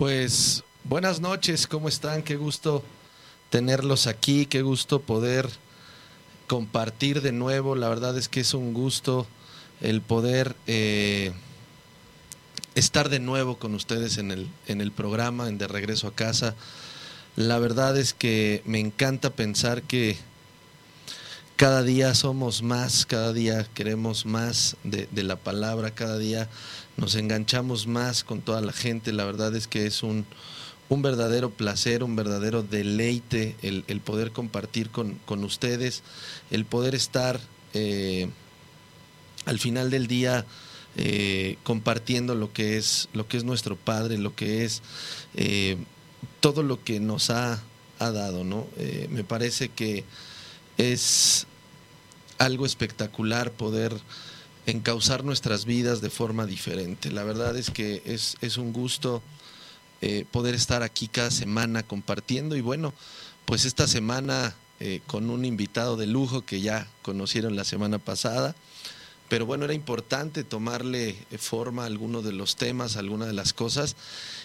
Pues buenas noches, ¿cómo están? Qué gusto tenerlos aquí, qué gusto poder compartir de nuevo. La verdad es que es un gusto el poder eh, estar de nuevo con ustedes en el, en el programa, en De Regreso a Casa. La verdad es que me encanta pensar que cada día somos más, cada día queremos más de, la palabra, cada día nos enganchamos más con toda la gente. La verdad es que es un, un verdadero placer, un verdadero deleite el, poder compartir con, ustedes, el poder estar eh, al final del día eh, compartiendo lo que es lo que es nuestro Padre, lo que es eh, todo lo que nos ha, ha dado, ¿no? me parece que es algo espectacular poder encauzar nuestras vidas de forma diferente. La verdad es que es, es un gusto eh, poder estar aquí cada semana compartiendo y bueno, pues esta semana eh, con un invitado de lujo que ya conocieron la semana pasada. Pero bueno, era importante tomarle forma a alguno de los temas, a alguna de las cosas.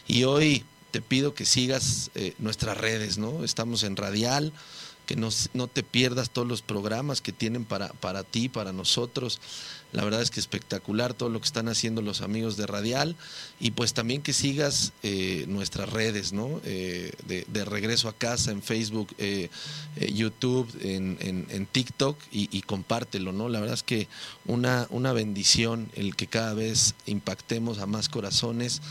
Y hoy te pido que sigas eh, nuestras redes, ¿no? Estamos en Radial, que no, te pierdas todos los programas que tienen para, para ti, para nosotros. La verdad es que espectacular todo lo que están haciendo los amigos de Radial y pues también que sigas eh, nuestras redes, ¿no? Eh, de, regreso a casa en Facebook, eh, YouTube, en, en, TikTok y, y, compártelo, ¿no? La verdad es que una, una bendición el que cada vez impactemos a más corazones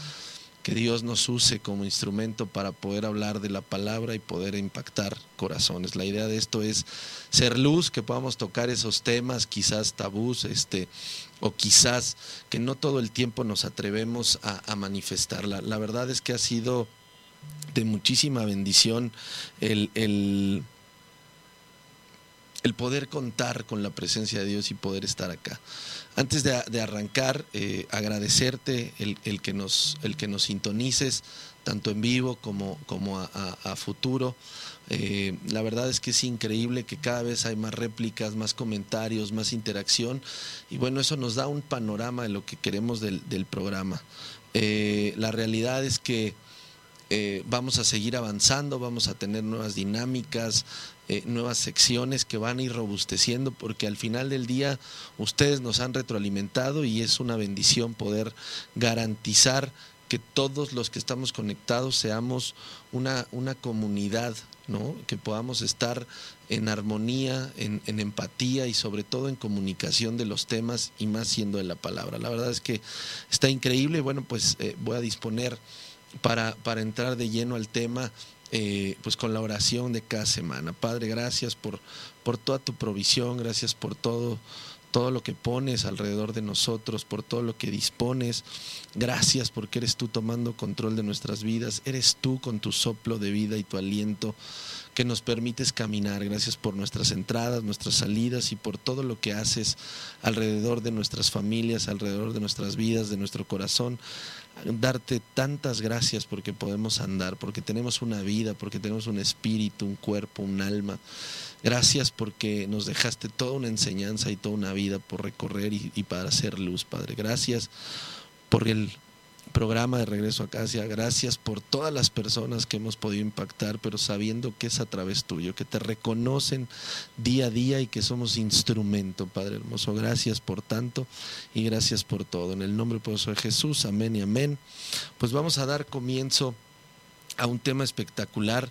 que Dios nos use como instrumento para poder hablar de la palabra y poder impactar corazones. La idea de esto es ser luz, que podamos tocar esos temas, quizás tabús, este, o quizás que no todo el tiempo nos atrevemos a, manifestarla. La verdad es que ha sido de muchísima bendición el, el el poder contar con la presencia de Dios y poder estar acá. Antes de, arrancar, eh, agradecerte el, que nos, el que nos sintonices, tanto en vivo como, como a, futuro. Eh, la verdad es que es increíble que cada vez hay más réplicas, más comentarios, más interacción y bueno, eso nos da un panorama de lo que queremos del, programa. Eh, la realidad es que vamos a seguir avanzando, vamos a tener nuevas dinámicas, eh, nuevas secciones que van a ir robusteciendo porque al final del día ustedes nos han retroalimentado y es una bendición poder garantizar que todos los que estamos conectados seamos una, una comunidad, ¿no? que podamos estar en armonía, en, empatía y sobre todo en comunicación de los temas y más siendo de la palabra. La verdad es que está increíble. Bueno, pues eh, voy a disponer para, para entrar de lleno al tema eh, pues con la oración de cada semana. Padre, gracias por, por toda tu provisión, gracias por todo, todo lo que pones alrededor de nosotros, por todo lo que dispones. Gracias porque eres tú tomando control de nuestras vidas, eres tú con tu soplo de vida y tu aliento que nos permites caminar. Gracias por nuestras entradas, nuestras salidas y por todo lo que haces alrededor de nuestras familias, alrededor de nuestras vidas, de nuestro corazón darte tantas gracias porque podemos andar, porque tenemos una vida, porque tenemos un espíritu, un cuerpo, un alma. Gracias porque nos dejaste toda una enseñanza y toda una vida por recorrer y, para hacer luz, Padre. Gracias por el programa de Regreso a Casa. Gracias por todas las personas que hemos podido impactar, pero sabiendo que es a través tuyo, que te reconocen día a día y que somos instrumento, Padre hermoso. Gracias por tanto y gracias por todo. En el nombre de Jesús, amén y amén. Pues vamos a dar comienzo a un tema espectacular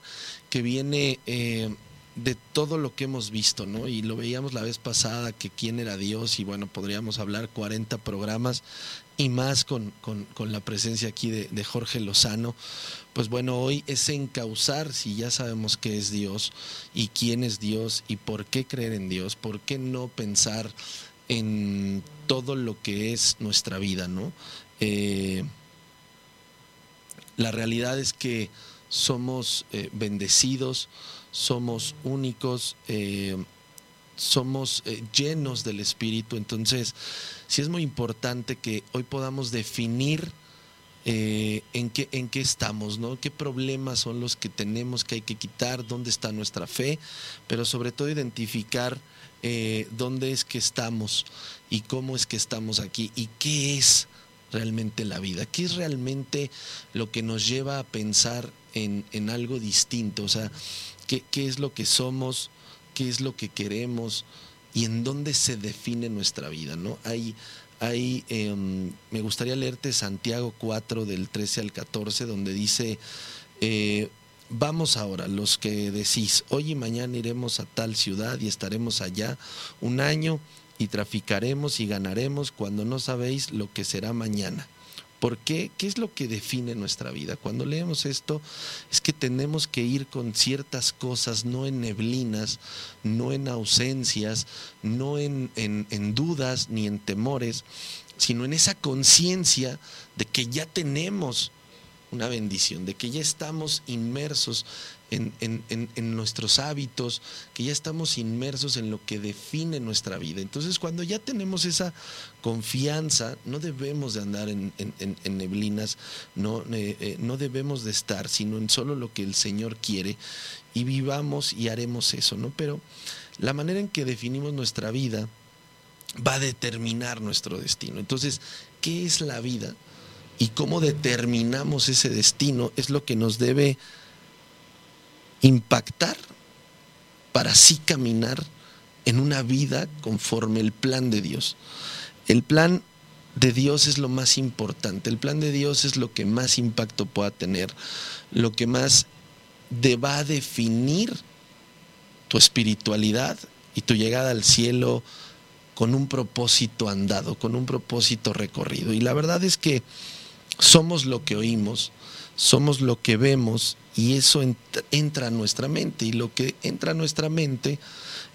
que viene... Eh, de todo lo que hemos visto, ¿no? Y lo veíamos la vez pasada, que quién era Dios, y bueno, podríamos hablar 40 programas y más con, la presencia aquí de, Jorge Lozano, pues bueno, hoy es encauzar si ya sabemos qué es Dios y quién es Dios y por qué creer en Dios, por qué no pensar en todo lo que es nuestra vida, ¿no? Eh, la realidad es que somos eh, bendecidos, somos únicos, eh, somos llenos del Espíritu, entonces sí es muy importante que hoy podamos definir eh, en, qué, en qué estamos, ¿no? qué problemas son los que tenemos que hay que quitar, dónde está nuestra fe, pero sobre todo identificar eh, dónde es que estamos y cómo es que estamos aquí y qué es realmente la vida? ¿Qué es realmente lo que nos lleva a pensar en, algo distinto? O sea, ¿qué, ¿qué, es lo que somos? ¿Qué es lo que queremos? ¿Y en dónde se define nuestra vida? ¿no? Hay, hay, em, me gustaría leerte Santiago 4 del 13 al 14, donde dice, eh, vamos ahora, los que decís, hoy y mañana iremos a tal ciudad y estaremos allá un año y traficaremos y ganaremos cuando no sabéis lo que será mañana. ¿Por qué? ¿Qué es lo que define nuestra vida? Cuando leemos esto es que tenemos que ir con ciertas cosas, no en neblinas, no en ausencias, no en, en dudas ni en temores, sino en esa conciencia de que ya tenemos una bendición, de que ya estamos inmersos en, nuestros hábitos, que ya estamos inmersos en lo que define nuestra vida. Entonces, cuando ya tenemos esa confianza, no debemos de andar en, neblinas, no, eh, eh, no debemos de estar, sino en solo lo que el Señor quiere y vivamos y haremos eso, ¿no? Pero la manera en que definimos nuestra vida va a determinar nuestro destino. Entonces, ¿qué es la vida? Y cómo determinamos ese destino es lo que nos debe impactar para así caminar en una vida conforme el plan de Dios. El plan de Dios es lo más importante, el plan de Dios es lo que más impacto pueda tener, lo que más va a definir tu espiritualidad y tu llegada al cielo con un propósito andado, con un propósito recorrido. Y la verdad es que somos lo que oímos, somos lo que vemos y eso entra a nuestra mente y lo que entra a nuestra mente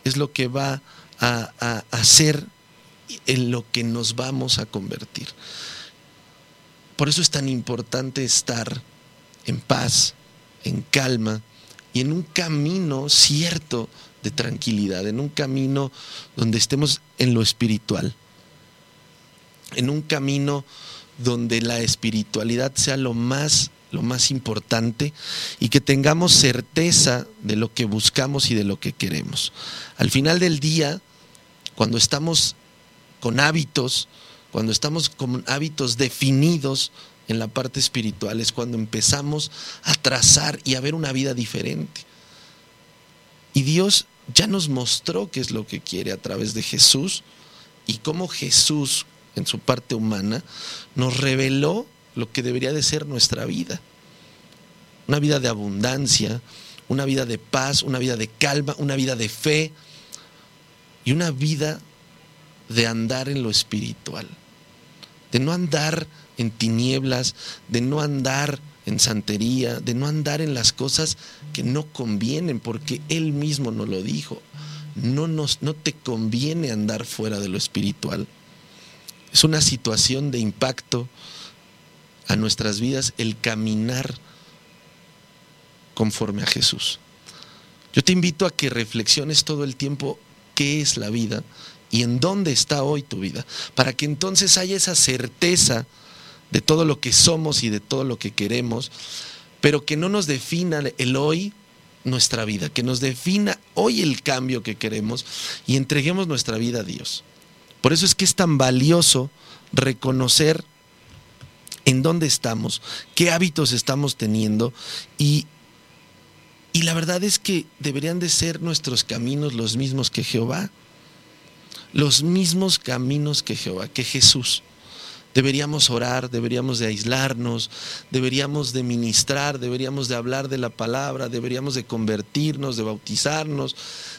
es lo que va a, hacer en lo que nos vamos a convertir. Por eso es tan importante estar en paz, en calma y en un camino cierto de tranquilidad, en un camino donde estemos en lo espiritual, en un camino donde la espiritualidad sea lo más lo más importante, y que tengamos certeza de lo que buscamos y de lo que queremos. Al final del día, cuando estamos con hábitos, cuando estamos con hábitos definidos en la parte espiritual, es cuando empezamos a trazar y a ver una vida diferente. Y Dios ya nos mostró qué es lo que quiere a través de Jesús y cómo Jesús, en su parte humana, nos reveló lo que debería de ser nuestra vida. Una vida de abundancia, una vida de paz, una vida de calma, una vida de fe y una vida de andar en lo espiritual, de no andar en tinieblas, de no andar en santería, de no andar en las cosas que no convienen, porque Él mismo nos lo dijo. No, nos, no te conviene andar fuera de lo espiritual. Es una situación de impacto a nuestras vidas el caminar conforme a Jesús. Yo te invito a que reflexiones todo el tiempo qué es la vida y en dónde está hoy tu vida, para que entonces haya esa certeza de todo lo que somos y de todo lo que queremos, pero que no nos defina el hoy nuestra vida, que nos defina hoy el cambio que queremos y entreguemos nuestra vida a Dios. Por eso es que es tan valioso reconocer en dónde estamos, qué hábitos estamos teniendo y, y la verdad es que deberían de ser nuestros caminos los mismos que Jehová, los mismos caminos que Jehová, que Jesús. Deberíamos orar, deberíamos de aislarnos, deberíamos de ministrar, deberíamos de hablar de la palabra, deberíamos de convertirnos, de bautizarnos,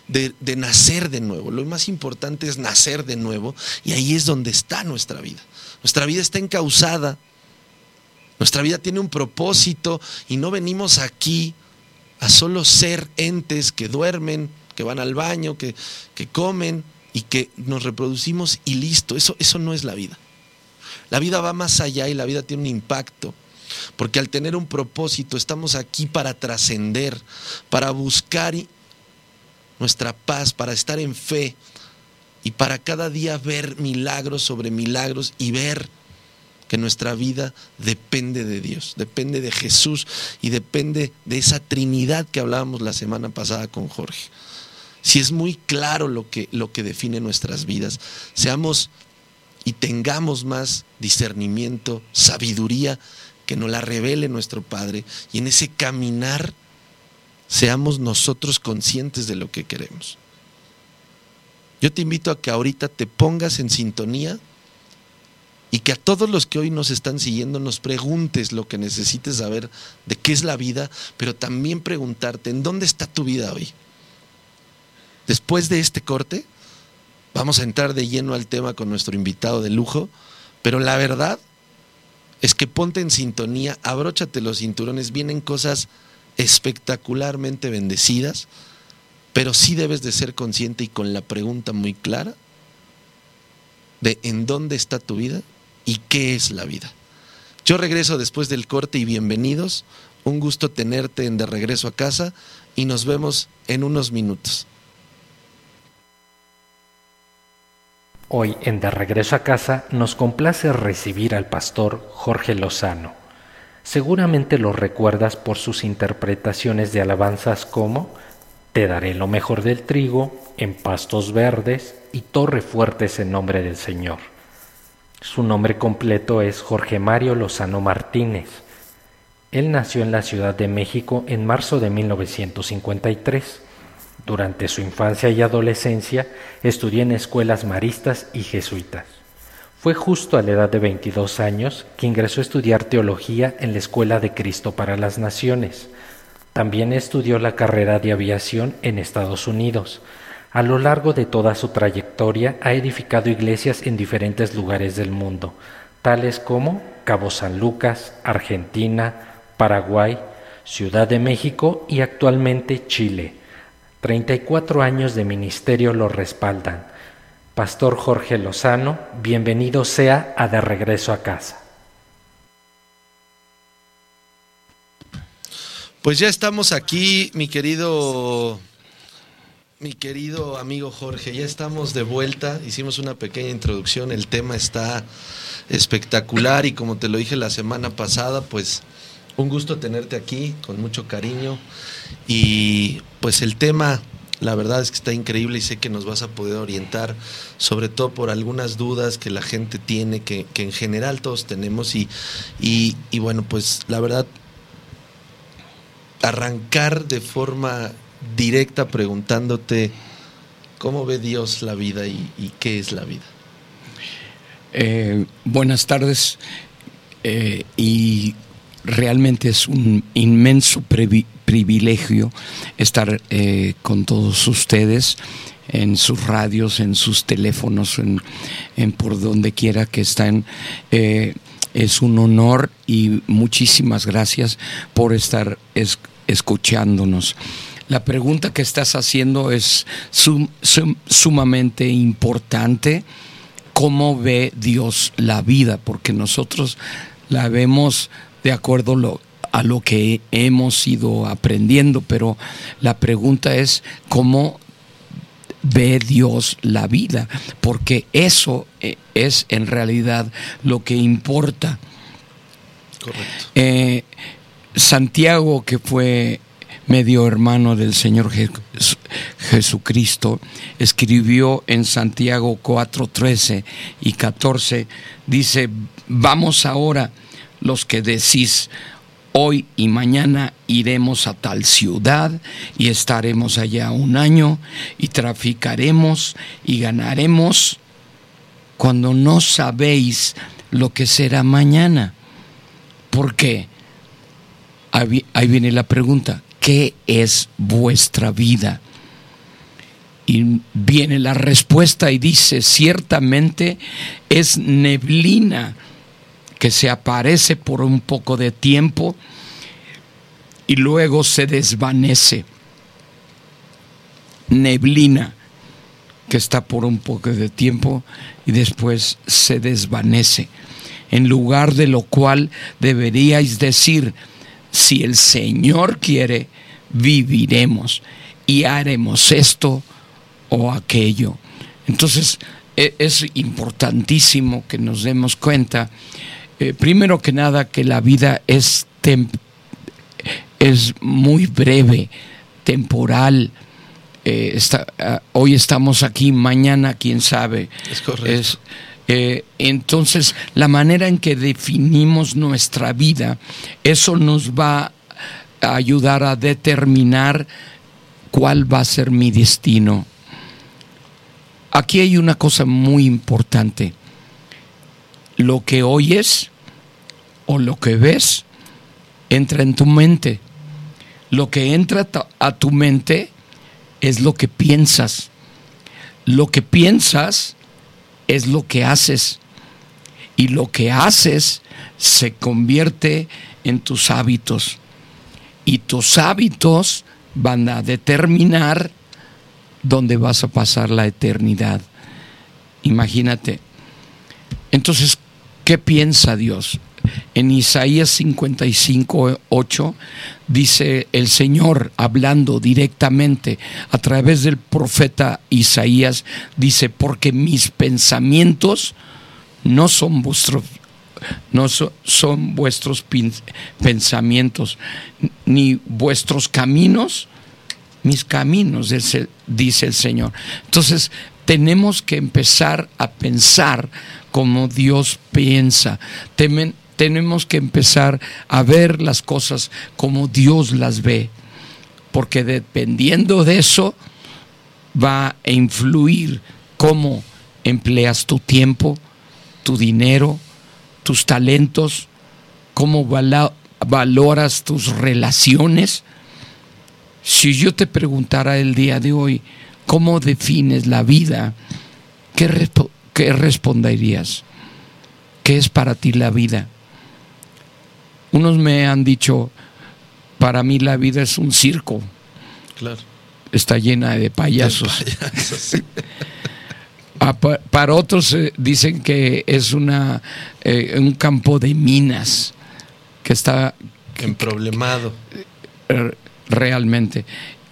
de, de, nacer de nuevo. Lo más importante es nacer de nuevo y ahí es donde está nuestra vida. Nuestra vida está encausada nuestra vida tiene un propósito y no venimos aquí a solo ser entes que duermen, que van al baño, que, que comen y que nos reproducimos y listo. Eso, eso no es la vida. La vida va más allá y la vida tiene un impacto. Porque al tener un propósito estamos aquí para trascender, para buscar nuestra paz, para estar en fe y para cada día ver milagros sobre milagros y ver que nuestra vida depende de Dios, depende de Jesús y depende de esa Trinidad que hablábamos la semana pasada con Jorge. Si es muy claro lo que, lo que define nuestras vidas, seamos y tengamos más discernimiento, sabiduría, que nos la revele nuestro Padre y en ese caminar seamos nosotros conscientes de lo que queremos. Yo te invito a que ahorita te pongas en sintonía y que a todos los que hoy nos están siguiendo nos preguntes lo que necesites saber de qué es la vida, pero también preguntarte en dónde está tu vida hoy. Después de este corte, vamos a entrar de lleno al tema con nuestro invitado de lujo, pero la verdad es que ponte en sintonía, abróchate los cinturones, vienen cosas espectacularmente bendecidas, pero sí debes de ser consciente y con la pregunta muy clara de en dónde está tu vida y qué es la vida. Yo regreso después del corte y bienvenidos. Un gusto tenerte en de regreso a casa y nos vemos en unos minutos. Hoy en De Regreso a Casa nos complace recibir al pastor Jorge Lozano. Seguramente lo recuerdas por sus interpretaciones de alabanzas como Te daré lo mejor del trigo, en pastos verdes y torre fuertes en nombre del Señor. Su nombre completo es Jorge Mario Lozano Martínez. Él nació en la Ciudad de México en marzo de 1953. Durante su infancia y adolescencia estudió en escuelas maristas y jesuitas. Fue justo a la edad de 22 años que ingresó a estudiar teología en la Escuela de Cristo para las Naciones. También estudió la carrera de aviación en Estados Unidos, a lo largo de toda su trayectoria ha edificado iglesias en diferentes lugares del mundo, tales como Cabo San Lucas, Argentina, Paraguay, Ciudad de México y actualmente Chile. 34 años de ministerio lo respaldan. Pastor Jorge Lozano, bienvenido sea a De Regreso a Casa. Pues ya estamos aquí, mi querido mi querido amigo Jorge, ya estamos de vuelta, hicimos una pequeña introducción, el tema está espectacular y como te lo dije la semana pasada, pues un gusto tenerte aquí, con mucho cariño. Y pues el tema, la verdad es que está increíble y sé que nos vas a poder orientar, sobre todo por algunas dudas que la gente tiene, que, en general todos tenemos. Y, y, bueno, pues la verdad, arrancar de forma directa preguntándote cómo ve Dios la vida y, qué es la vida. Eh, buenas tardes eh, y realmente es un inmenso privilegio estar eh, con todos ustedes en sus radios, en sus teléfonos, en, por donde quiera que estén. es un honor y muchísimas gracias por estar escuchándonos. La pregunta que estás haciendo es sumamente importante. ¿Cómo ve Dios la vida? Porque nosotros la vemos de acuerdo a lo que hemos ido aprendiendo, pero la pregunta es cómo ve Dios la vida, porque eso eh, es en realidad lo que importa. Correcto. Eh, Santiago, que fue medio hermano del Señor Jesucristo, escribió en Santiago 4, 13 y 14, dice, vamos ahora los que decís, hoy y mañana iremos a tal ciudad y estaremos allá un año y traficaremos y ganaremos cuando no sabéis lo que será mañana. ¿Por qué? Ahí viene la pregunta. ¿Qué es vuestra vida? Y viene la respuesta y dice, ciertamente es neblina que se aparece por un poco de tiempo y luego se desvanece. Neblina que está por un poco de tiempo y después se desvanece. En lugar de lo cual deberíais decir, si el Señor quiere, viviremos y haremos esto o aquello. Entonces, e, es importantísimo que nos demos cuenta, eh, primero que nada, que la vida es, es muy breve, temporal. Eh, está, ah, hoy estamos aquí, mañana quién sabe. Es correcto. Eh, entonces, la manera en que definimos nuestra vida, eso nos va a ayudar a determinar cuál va a ser mi destino. Aquí hay una cosa muy importante. Lo que oyes o lo que ves entra en tu mente. Lo que entra a tu mente es lo que piensas. Lo que piensas es lo que haces. Y lo que haces se convierte en tus hábitos. Y tus hábitos van a determinar dónde vas a pasar la eternidad. Imagínate. Entonces, ¿qué piensa Dios? En Isaías 55, 8 dice el Señor hablando directamente a través del profeta Isaías, dice, porque mis pensamientos no son vuestros no son vuestros pensamientos, ni vuestros caminos, mis caminos, dice el Señor. Entonces, tenemos que empezar a pensar como Dios piensa tenemos que empezar a ver las cosas como Dios las ve, porque dependiendo de eso va a influir cómo empleas tu tiempo, tu dinero, tus talentos, cómo valoras tus relaciones. Si yo te preguntara el día de hoy, ¿cómo defines la vida? ¿Qué, qué responderías? ¿Qué es para ti la vida? Unos me han dicho, para mí la vida es un circo. Claro. Está llena de payasos. Ah, para otros eh, dicen que es una, eh, un campo de minas que está... Emproblemado. Eh, realmente.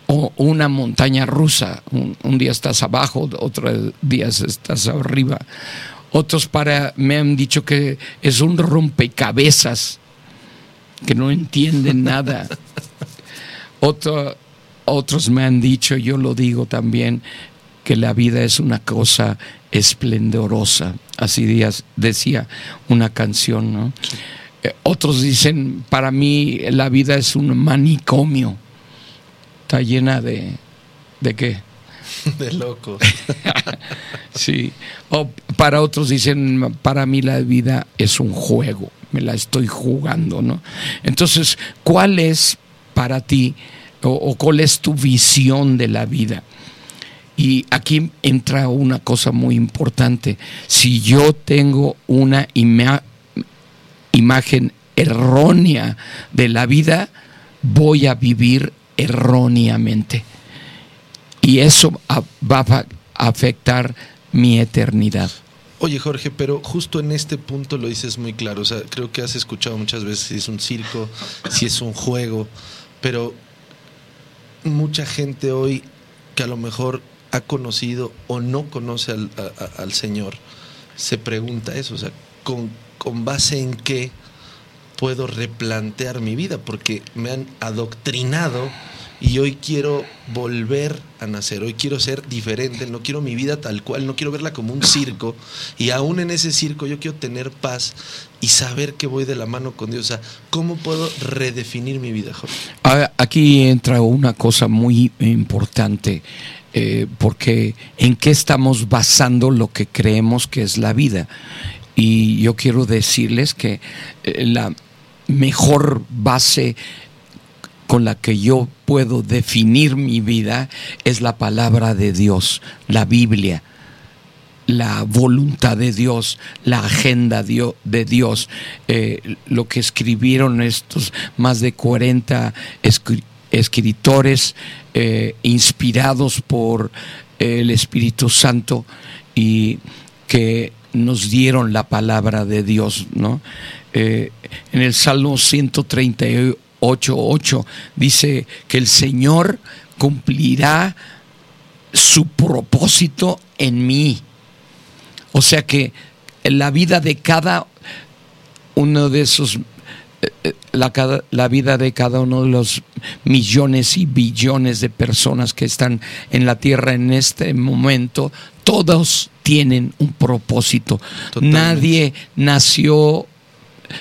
O una montaña rusa. Un, día estás abajo, otro día estás arriba. Otros para, me han dicho que es un rompecabezas que no entienden nada. otros me han dicho, yo lo digo también, que la vida es una cosa esplendorosa. Así decía una canción, ¿no? Eh, otros dicen, para mí la vida es un manicomio. Está llena de... ¿De qué? De locos. sí. O para otros dicen, para mí la vida es un juego me la estoy jugando, ¿no? Entonces, ¿cuál es para ti o, cuál es tu visión de la vida? Y aquí entra una cosa muy importante. Si yo tengo una imagen errónea de la vida, voy a vivir erróneamente. Y eso va a afectar mi eternidad. Oye Jorge, pero justo en este punto lo dices muy claro. O sea, creo que has escuchado muchas veces si es un circo, si es un juego, pero mucha gente hoy que a lo mejor ha conocido o no conoce al, al Señor, se pregunta eso, o sea, ¿con, ¿con base en qué puedo replantear mi vida? Porque me han adoctrinado y hoy quiero volver a nacer, hoy quiero ser diferente, no quiero mi vida tal cual, no quiero verla como un circo y aún en ese circo yo quiero tener paz y saber que voy de la mano con Dios. O sea, ¿cómo puedo redefinir mi vida, Jorge? Aquí entra una cosa muy importante. Eh, porque en qué estamos basando lo que creemos que es la vida. Y yo quiero decirles que eh, la mejor base con la que yo puedo definir mi vida es la palabra de Dios, la Biblia, la voluntad de Dios, la agenda de Dios, eh, lo que escribieron estos más de 40 escritores eh, inspirados por el Espíritu Santo y que nos dieron la palabra de Dios, ¿no? Eh, en el Salmo 138 8.8 dice que el Señor cumplirá su propósito en mí. O sea que la vida de cada uno de esos, eh, eh, la, la, vida de cada uno de los millones y billones de personas que están en la tierra en este momento, todos tienen un propósito. Nadie nació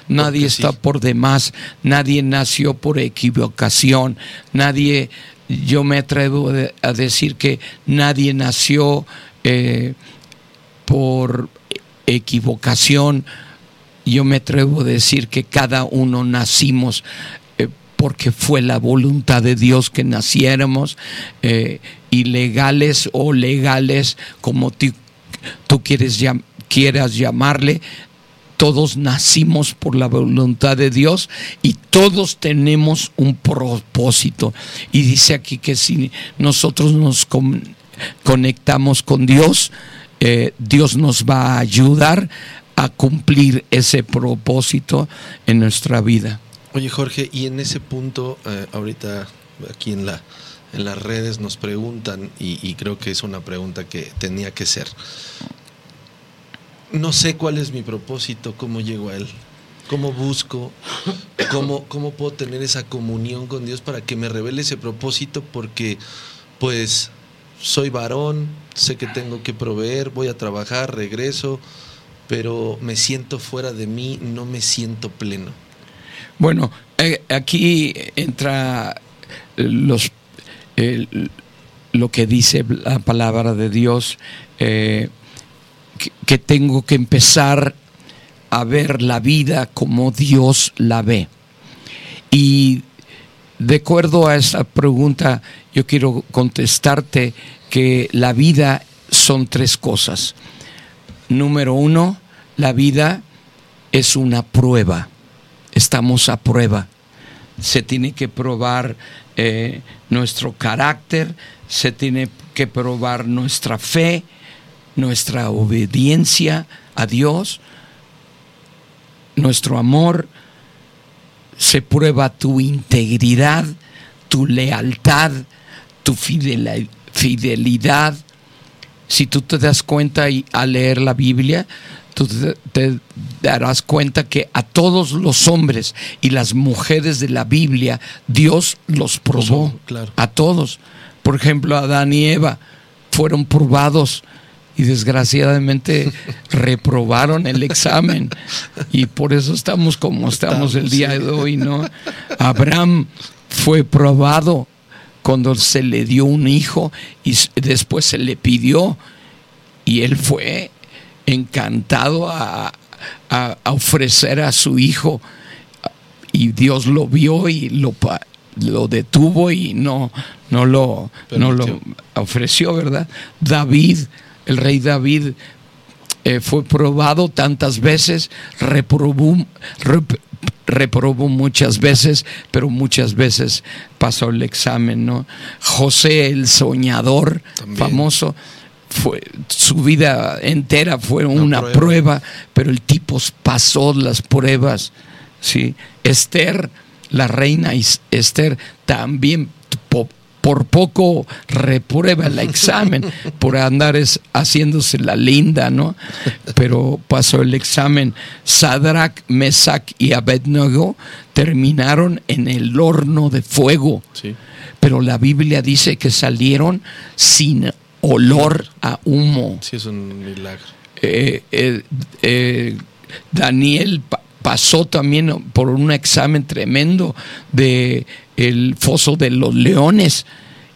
Nadie está por demás, nadie nació por equivocación, nadie, yo me atrevo a decir que nadie nació eh, por equivocación, yo me atrevo a decir que cada uno nacimos eh, porque fue la voluntad de Dios que naciéramos, eh, ilegales o legales, como tú quieres quieras llamarle, todos nacimos por la voluntad de Dios y todos tenemos un propósito. Y dice aquí que si nosotros nos conectamos con Dios, eh, Dios nos va a ayudar a cumplir ese propósito en nuestra vida. Oye Jorge, y en ese punto, eh, ahorita aquí en, la, en las redes nos preguntan, y creo que es una pregunta que tenía que ser, no sé cuál es mi propósito, cómo llego a Él, cómo busco, cómo, cómo puedo tener esa comunión con Dios para que me revele ese propósito, porque pues soy varón, sé que tengo que proveer, voy a trabajar, regreso, pero me siento fuera de mí, no me siento pleno. Bueno, eh, aquí entra los, lo que dice la palabra de Dios. Eh, que, tengo que empezar a ver la vida como Dios la ve. Y de acuerdo a esa pregunta, yo quiero contestarte que la vida son tres cosas. Número uno, la vida es una prueba. Estamos a prueba. Se tiene que probar eh, nuestro carácter, se tiene que probar nuestra fe, nuestra obediencia a Dios, nuestro amor, se prueba tu integridad, tu lealtad, tu fidelidad. Si tú te das cuenta y al leer la Biblia, tú te, darás cuenta que a todos los hombres y las mujeres de la Biblia, Dios los probó. A todos. Por ejemplo, Adán y Eva fueron probados y desgraciadamente reprobaron el examen y por eso estamos como estamos el día de hoy, ¿no? Abraham fue probado cuando se le dio un hijo y después se le pidió y él fue encantado a, ofrecer a su hijo y Dios lo vio y lo, lo detuvo y no, no, lo, no lo ofreció, ¿verdad? David el rey David eh, fue probado tantas veces, reprobó, reprobó muchas veces, pero muchas veces pasó el examen, ¿no? José el soñador, famoso, fue, su vida entera fue una, prueba. prueba. pero el tipo pasó las pruebas, ¿sí? Esther, la reina Esther, también por poco reprueba el examen por andar haciéndose la linda, ¿no? Pero pasó el examen. Sadrach, Mesach y Abednego terminaron en el horno de fuego. Pero la Biblia dice que salieron sin olor a humo. Sí, es un milagro. Eh, eh, eh, Daniel pasó también por un examen tremendo de el foso de los leones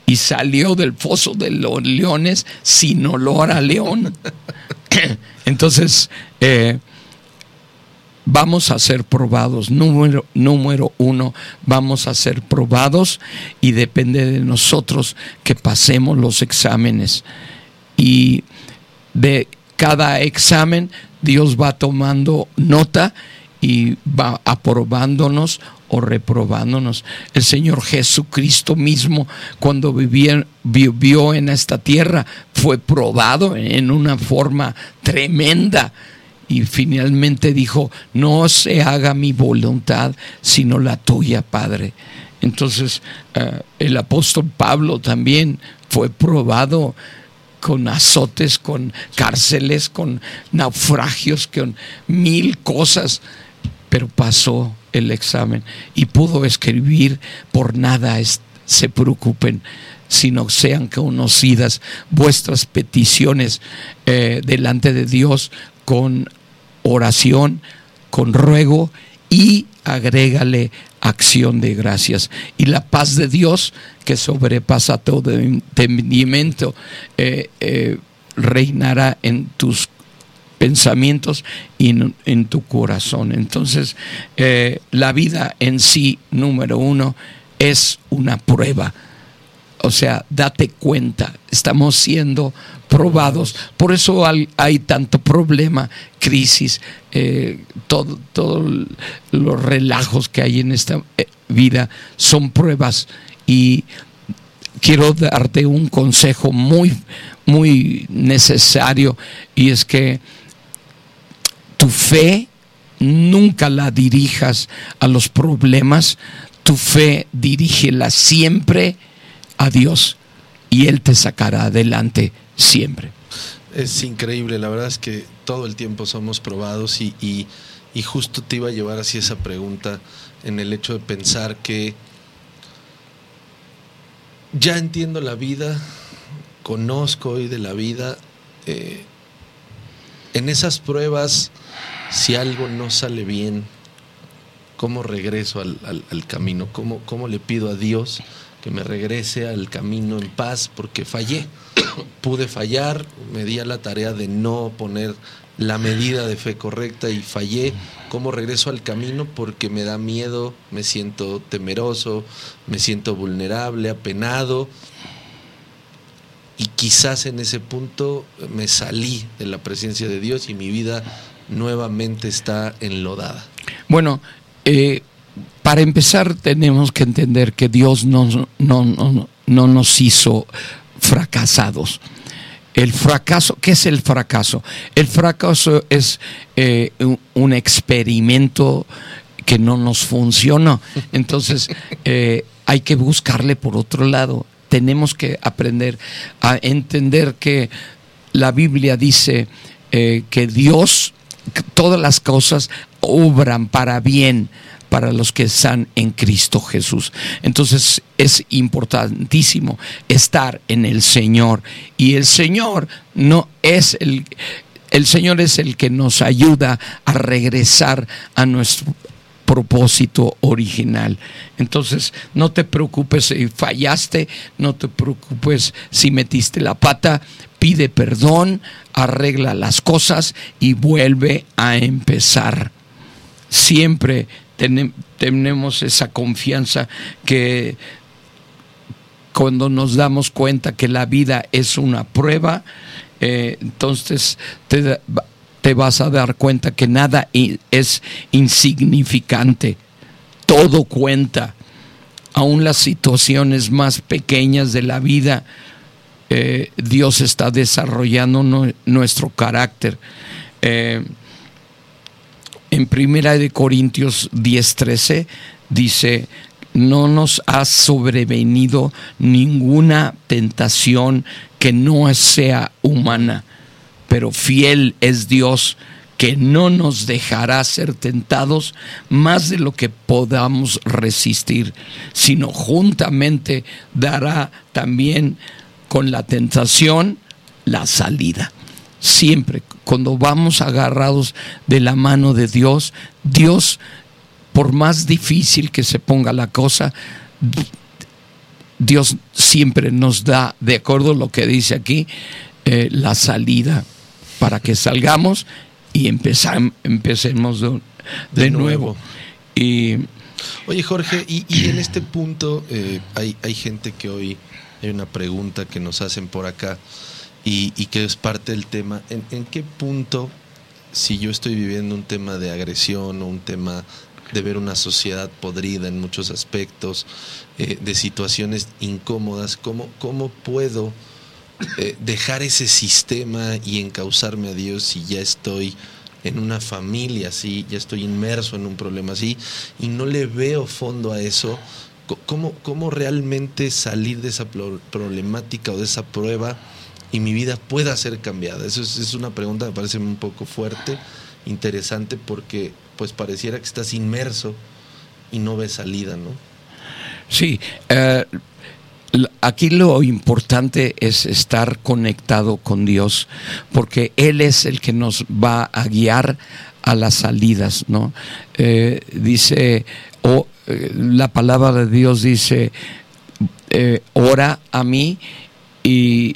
y salió del foso de los leones sin olor a león. Entonces, eh, vamos a ser probados. Número, número uno, vamos a ser probados y depende de nosotros que pasemos los exámenes. Y de cada examen, Dios va tomando nota y va aprobándonos o reprobándonos. El Señor Jesucristo mismo, cuando vivía, vivió en esta tierra, fue probado en una forma tremenda. Y finalmente dijo, no se haga mi voluntad, sino la tuya, Padre. Entonces, eh, el apóstol Pablo también fue probado con azotes, con cárceles, con naufragios, con mil cosas pero pasó el examen y pudo escribir por nada se preocupen, sino sean conocidas vuestras peticiones eh, delante de Dios con oración, con ruego y agrégale acción de gracias. Y la paz de Dios, que sobrepasa todo entendimiento, eh, eh, reinará en tus pensamientos y en, tu corazón. Entonces, eh, la vida en sí, número uno, es una prueba. O sea, date cuenta, estamos siendo probados. Por eso hay, tanto problema, crisis, eh, todos los relajos que hay en esta eh, vida son pruebas. Y quiero darte un consejo muy, muy necesario y es que tu fe nunca la dirijas a los problemas, tu fe dirígela siempre a Dios y Él te sacará adelante siempre. Es increíble, la verdad es que todo el tiempo somos probados y, y, justo te iba a llevar así esa pregunta en el hecho de pensar que ya entiendo la vida, conozco hoy de la vida, eh, en esas pruebas, si algo no sale bien, ¿cómo regreso al, camino? ¿Cómo, ¿Cómo le pido a Dios que me regrese al camino en paz porque fallé? Pude fallar, me di a la tarea de no poner la medida de fe correcta y fallé. ¿Cómo regreso al camino? Porque me da miedo, me siento temeroso, me siento vulnerable, apenado y quizás en ese punto me salí de la presencia de Dios y mi vida nuevamente está enlodada. Bueno, eh, para empezar tenemos que entender que Dios no, no, nos hizo fracasados. El fracaso, ¿qué es el fracaso? El fracaso es eh, un, experimento que no nos funciona. Entonces, eh, hay que buscarle por otro lado tenemos que aprender a entender que la Biblia dice eh, que Dios, todas las cosas obran para bien para los que están en Cristo Jesús. Entonces es importantísimo estar en el Señor y el Señor no es el el Señor es el que nos ayuda a regresar a nuestro propósito original. Entonces, no te preocupes si fallaste, no te preocupes si metiste la pata, pide perdón, arregla las cosas y vuelve a empezar. Siempre tenemos esa confianza que cuando nos damos cuenta que la vida es una prueba, eh, entonces te, te vas a dar cuenta que nada es insignificante, todo cuenta, aún las situaciones más pequeñas de la vida. Eh, Dios está desarrollando nuestro carácter. Eh, en Primera de Corintios 10:13 dice, no nos ha sobrevenido ninguna tentación que no sea humana pero fiel es Dios que no nos dejará ser tentados más de lo que podamos resistir, sino juntamente dará también con la tentación la salida. Siempre, cuando vamos agarrados de la mano de Dios, Dios, por más difícil que se ponga la cosa, Dios siempre nos da, de acuerdo a lo que dice aquí, eh, la salida para que salgamos y empecemos de, nuevo. Y, Oye Jorge, y, en este punto eh, hay, hay gente que hoy, hay una pregunta que nos hacen por acá y, que es parte del tema. ¿En, qué punto, si yo estoy viviendo un tema de agresión o un tema de ver una sociedad podrida en muchos aspectos, eh, de situaciones incómodas, ¿cómo, cómo puedo eh, dejar ese sistema y encauzarme a Dios si ya estoy en una familia así, ya estoy inmerso en un problema así y no le veo fondo a eso, ¿cómo, cómo realmente salir de esa problemática o de esa prueba y mi vida pueda ser cambiada? Eso es, una pregunta que me parece un poco fuerte, interesante, porque pues pareciera que estás inmerso y no ves salida, ¿no? Sí, eh, aquí lo importante es estar conectado con Dios, porque Él es el que nos va a guiar a las salidas, ¿no? Eh, dice, o eh, la palabra de Dios dice, eh, ora a mí y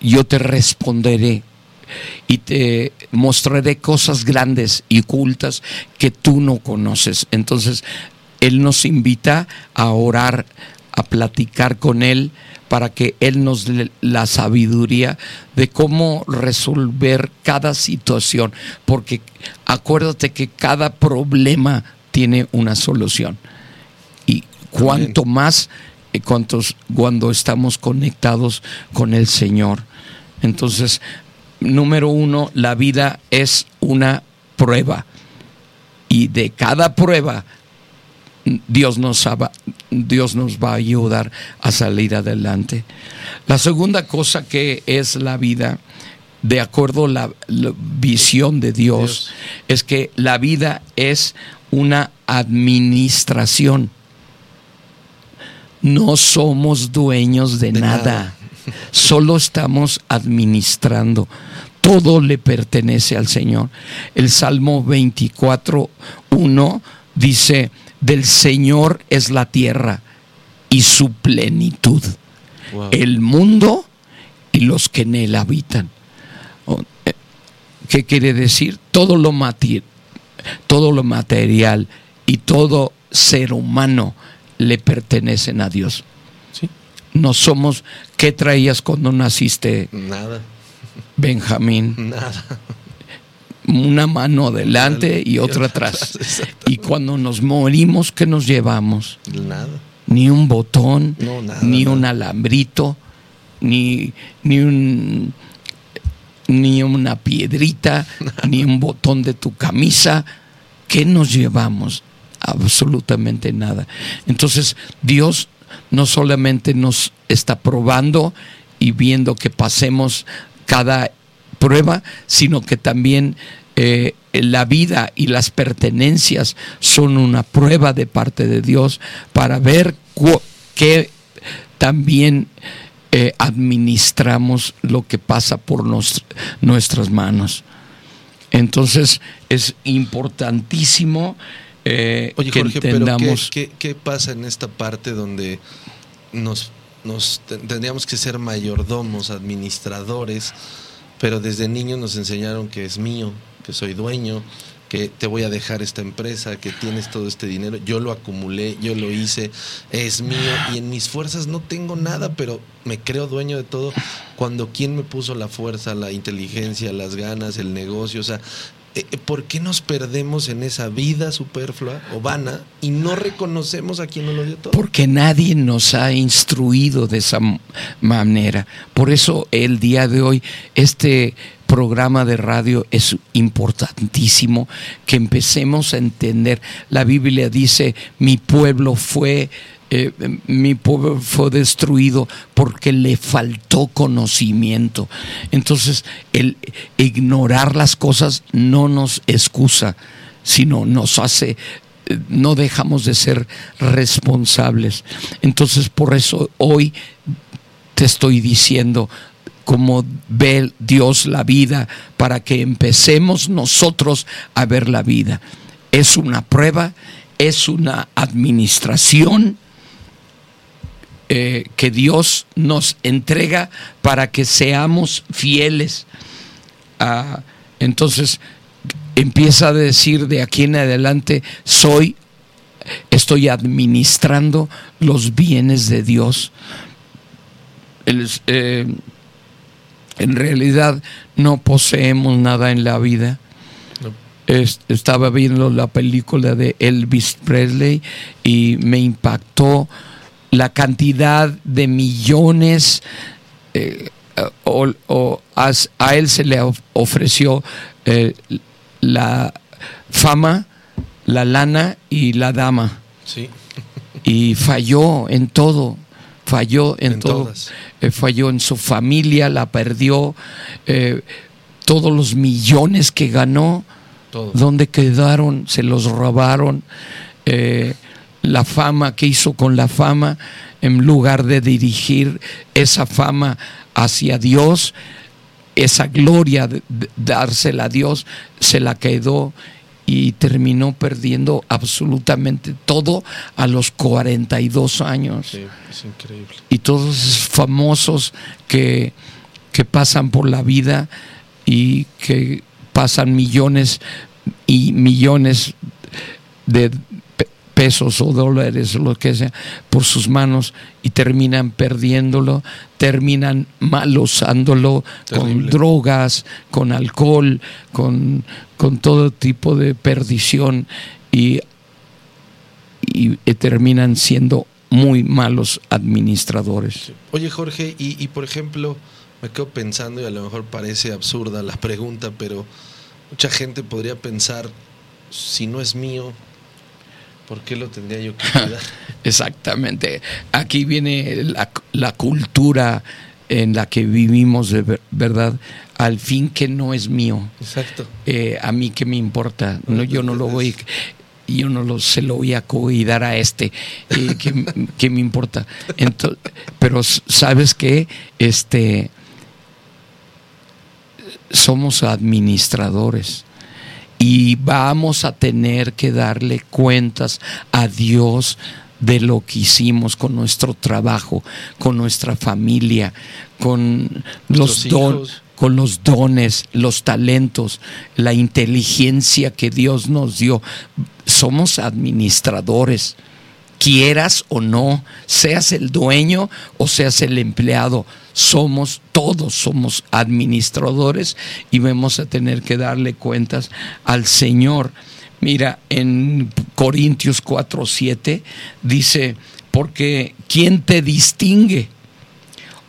yo te responderé y te mostraré cosas grandes y ocultas que tú no conoces. Entonces, Él nos invita a orar a platicar con Él para que Él nos dé la sabiduría de cómo resolver cada situación, porque acuérdate que cada problema tiene una solución. Y cuanto más eh, cuantos, cuando estamos conectados con el Señor. Entonces, número uno, la vida es una prueba. Y de cada prueba Dios nos, Dios nos va a ayudar a salir adelante. La segunda cosa que es la vida, de acuerdo a la, visión de Dios, es que la vida es una administración. No somos dueños de, nada. nada. Solo estamos administrando. Todo le pertenece al Señor. El Salmo 24, 1 dice, del Señor es la tierra y su plenitud, el mundo y los que en él habitan. Oh, eh, ¿Qué quiere decir? Todo lo, todo lo material y todo ser humano le pertenecen a Dios. No somos, ¿qué traías cuando naciste? Nada. Benjamín. Nada una mano adelante y otra atrás. Y cuando nos morimos, ¿qué nos llevamos? Nada. Ni un botón, ni un alambrito, ni, ni un ni una piedrita, ni un botón de tu camisa. ¿Qué nos llevamos? Absolutamente nada. Entonces, Dios no solamente nos está probando y viendo que pasemos cada prueba, sino que también eh, la vida y las pertenencias son una prueba de parte de Dios para ver que también eh, administramos lo que pasa por nuestras manos. Entonces es importantísimo eh, que entendamos. ¿qué, qué, pasa en esta parte donde nos, nos tendríamos que ser mayordomos, administradores? pero desde niños nos enseñaron que es mío, que soy dueño, que te voy a dejar esta empresa, que tienes todo este dinero, yo lo acumulé, yo lo hice, es mío y en mis fuerzas no tengo nada, pero me creo dueño de todo cuando quién me puso la fuerza, la inteligencia, las ganas, el negocio, o sea, eh, eh, ¿por qué nos perdemos en esa vida superflua o vana y no reconocemos a quien nos lo dio todo? Porque nadie nos ha instruido de esa manera. Por eso el día de hoy este programa de radio es importantísimo que empecemos a entender. La Biblia dice, mi pueblo fue eh, mi pueblo fue destruido porque le faltó conocimiento. Entonces, el ignorar las cosas no nos excusa, sino nos hace, eh, no dejamos de ser responsables. Entonces, por eso hoy te estoy diciendo, cómo ve Dios la vida, para que empecemos nosotros a ver la vida. Es una prueba, es una administración, eh, que Dios nos entrega para que seamos fieles. Ah, entonces empieza a decir de aquí en adelante, soy, estoy administrando los bienes de Dios. Eh, en realidad no poseemos nada en la vida. estaba viendo la película de Elvis Presley y me impactó la cantidad de millones eh, o, a, él se le ofreció eh, la fama, la lana y la dama. Sí. Y falló en todo, falló en, todo. Eh, falló en su familia, la perdió. todos los millones que ganó, ¿dónde quedaron? Se los robaron la fama, ¿qué hizo con la fama? En lugar de dirigir esa fama hacia Dios, esa gloria, de, dársela a Dios, se la quedó y terminó perdiendo absolutamente todo a los 42 años. Sí, es increíble. Y todos esos famosos que, que pasan por la vida y que pasan millones y millones de pesos o dólares o lo que sea por sus manos y terminan perdiéndolo, terminan mal usándolo con drogas, con alcohol, con, con todo tipo de perdición y, y, terminan siendo muy malos administradores. Oye Jorge, y, y por ejemplo, me quedo pensando y a lo mejor parece absurda la pregunta, pero mucha gente podría pensar, si no es mío, ¿Por qué lo tendría yo que cuidar? Exactamente. Aquí viene la, cultura en la que vivimos de verdad, al fin que no es mío. Exacto. Eh, a mí qué me importa, no, yo no lo voy, yo no lo, se lo voy a cuidar a este, eh, ¿qué, me importa? Entonces, pero sabes que este somos administradores y vamos a tener que darle cuentas a Dios de lo que hicimos con nuestro trabajo, con nuestra familia, con los dones con los dones, los talentos, la inteligencia que Dios nos dio. Somos administradores, quieras o no, seas el dueño o seas el empleado, somos todos, somos administradores y vamos a tener que darle cuentas al Señor. Mira, en Corintios 4:7 dice, porque ¿quién te distingue?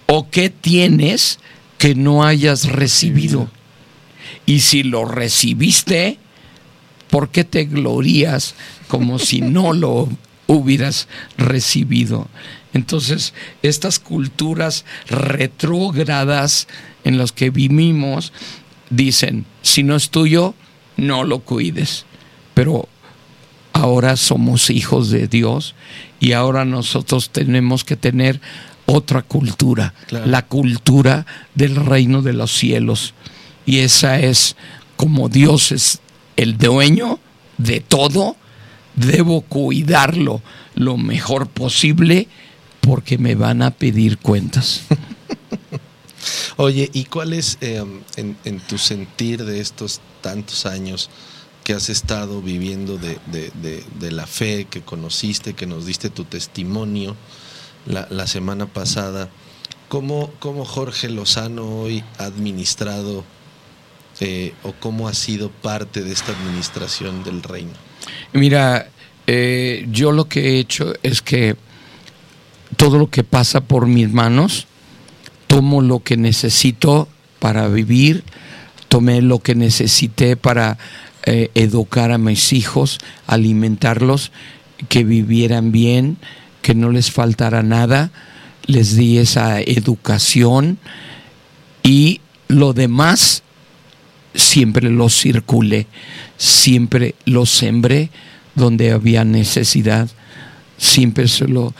¿O qué tienes que no hayas recibido? Y si lo recibiste, ¿por qué te glorías como si no lo hubieras recibido? Entonces, estas culturas retrógradas en las que vivimos dicen, si no es tuyo, no lo cuides. Pero ahora somos hijos de Dios y ahora nosotros tenemos que tener otra cultura, la cultura del reino de los cielos. Y esa es como Dios es el dueño de todo, debo cuidarlo lo mejor posible porque me van a pedir cuentas. Oye, ¿y cuál es eh, en, tu sentir de estos tantos años que has estado viviendo de, la fe que conociste, que nos diste tu testimonio la, semana pasada? ¿Cómo, ¿Cómo, Jorge Lozano hoy ha administrado eh, o cómo ha sido parte de esta administración del reino? Mira, eh, yo lo que he hecho es que todo lo que pasa por mis manos, tomo lo que necesito para vivir, tomé lo que necesité para eh, educar a mis hijos, alimentarlos, que vivieran bien, que no les faltara nada, les di esa educación y lo demás siempre lo circulé, siempre lo sembré donde había necesidad, siempre se lo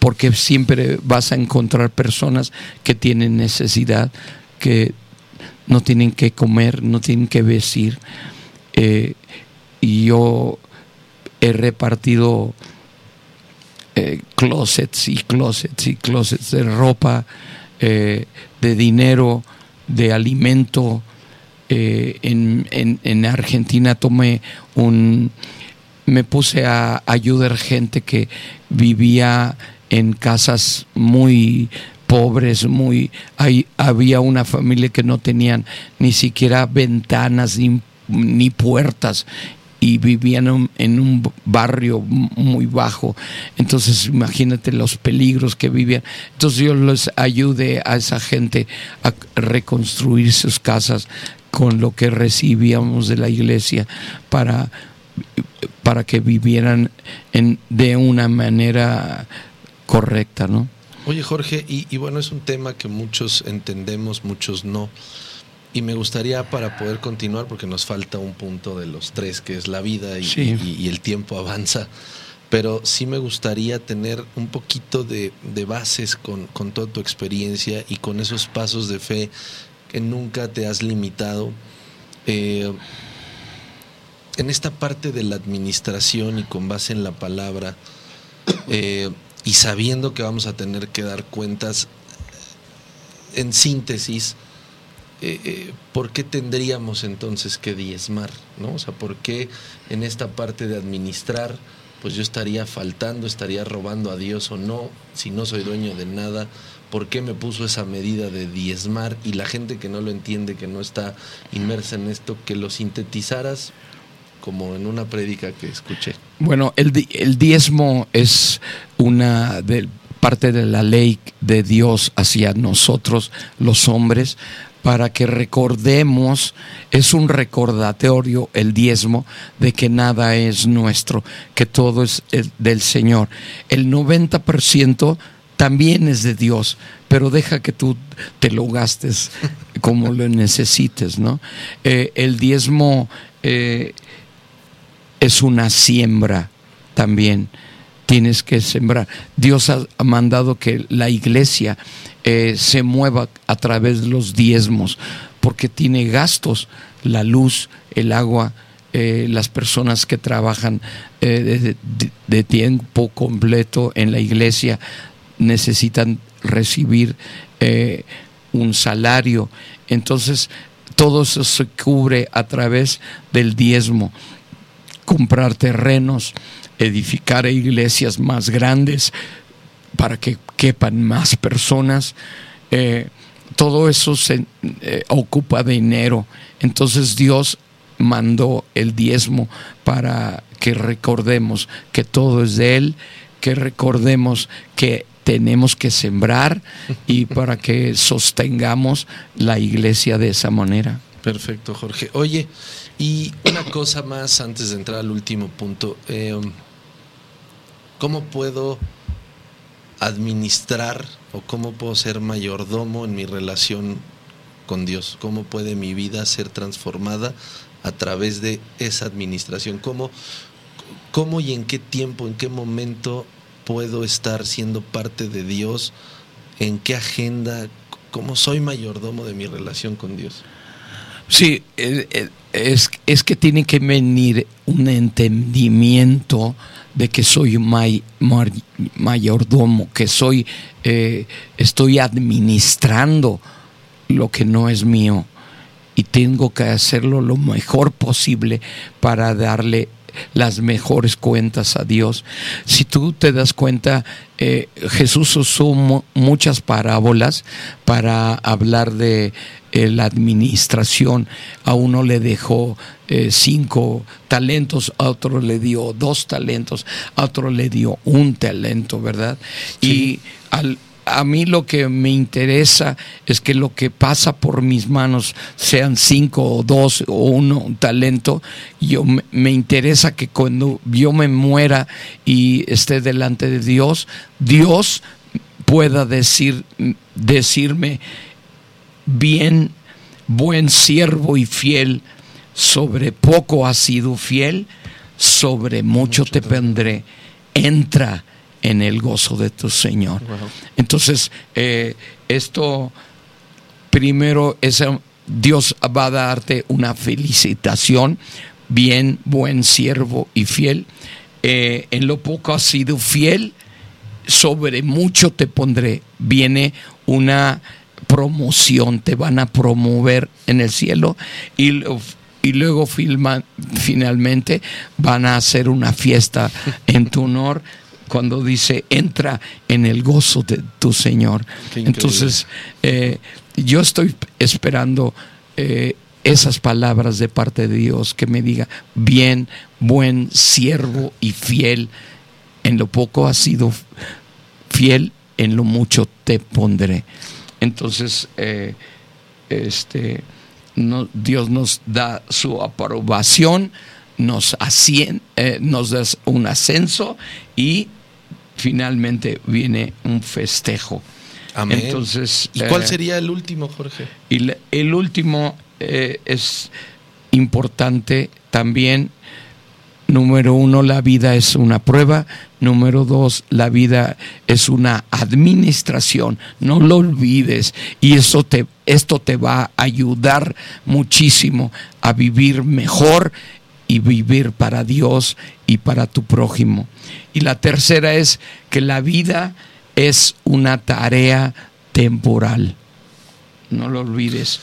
porque siempre vas a encontrar personas que tienen necesidad, que no tienen que comer, no tienen que vestir. Eh, y yo he repartido eh, closets y closets y closets de ropa, eh, de dinero, de alimento. en, en Argentina tomé un me puse a ayudar gente que vivía en casas muy pobres, muy hay, había una familia que no tenían ni siquiera ventanas ni, puertas y vivían en un barrio muy bajo. Entonces, imagínate los peligros que vivían. Entonces, yo les ayudé a esa gente a reconstruir sus casas con lo que recibíamos de la iglesia para para que vivieran en, de una manera correcta, ¿no? Oye Jorge, y, bueno, es un tema que muchos entendemos, muchos no. Y me gustaría para poder continuar, porque nos falta un punto de los tres, que es la vida y, y el tiempo avanza, pero sí me gustaría tener un poquito de, bases con, toda tu experiencia y con esos pasos de fe que nunca te has limitado. Eh, en esta parte de la administración y con base en la palabra, eh, y sabiendo que vamos a tener que dar cuentas, en síntesis, eh, eh, ¿por qué tendríamos entonces que diezmar? O sea, ¿por qué en esta parte de administrar, pues yo estaría faltando, estaría robando a Dios o no, si no soy dueño de nada? ¿Por qué me puso esa medida de diezmar? Y la gente que no lo entiende, que no está inmersa en esto, que lo sintetizaras como en una prédica que escuché. Bueno, el, el diezmo es una de, parte de la ley de Dios hacia nosotros, los hombres, para que recordemos, es un recordatorio el diezmo de que nada es nuestro, que todo es del Señor. El 90% también es de Dios, pero deja que tú te lo gastes como lo necesites, ¿no? Eh, el diezmo eh, es una siembra también. Tienes que sembrar. Dios ha mandado que la iglesia eh, se mueva a través de los diezmos, porque tiene gastos, la luz, el agua, eh, las personas que trabajan eh, de, tiempo completo en la iglesia necesitan recibir un salario. Entonces, todo eso se cubre a través del diezmo comprar terrenos, edificar iglesias más grandes para que quepan más personas. Eh, todo eso se eh, ocupa de dinero. Entonces Dios mandó el diezmo para que recordemos que todo es de Él, que recordemos que tenemos que sembrar y para que sostengamos la iglesia de esa manera. Perfecto, Jorge. Oye, y una cosa más antes de entrar al último punto. Eh, ¿Cómo puedo administrar o cómo puedo ser mayordomo en mi relación con Dios? ¿Cómo puede mi vida ser transformada a través de esa administración? ¿Cómo, cómo y en qué tiempo, en qué momento puedo estar siendo parte de Dios? ¿En qué agenda? ¿Cómo soy mayordomo de mi relación con Dios? Sí, es, es que tiene que venir un entendimiento de que soy mayordomo, que soy, eh, estoy administrando lo que no es mío y tengo que hacerlo lo mejor posible para darle las mejores cuentas a Dios. Si tú te das cuenta, eh, Jesús usó muchas parábolas para hablar de eh, la administración. A uno le dejó eh, cinco talentos, a otro le dio dos talentos, a otro le dio un talento, ¿verdad? Y al a mí lo que me interesa es que lo que pasa por mis manos, sean cinco o dos o uno, un talento, yo me interesa que cuando yo me muera y esté delante de Dios, Dios pueda decir, decirme, bien, buen siervo y fiel, sobre poco has sido fiel, sobre mucho, te pondré, entra en el gozo de tu Señor. Entonces, eh, esto primero es Dios va a darte una felicitación, bien, buen siervo y fiel. Eh, en lo poco has sido fiel, sobre mucho te pondré. Viene una promoción, te van a promover en el cielo y, y luego finalmente van a hacer una fiesta en tu honor cuando dice, entra en el gozo de tu Señor. Entonces, eh, yo estoy esperando eh, esas palabras de parte de Dios que me diga, bien, buen siervo y fiel, en lo poco has sido fiel, en lo mucho te pondré. Entonces, eh, este, Dios nos da su aprobación, nos, nos da un ascenso y finalmente viene un festejo. Amén. Entonces, ¿Y cuál eh, sería el último, Jorge? Y el último eh, es importante también Número uno, la vida es una prueba. Número dos, la vida es una administración. No lo olvides. Y eso te, esto te va a ayudar muchísimo a vivir mejor y vivir para Dios y para tu prójimo. Y la tercera es que la vida es una tarea temporal. No lo olvides.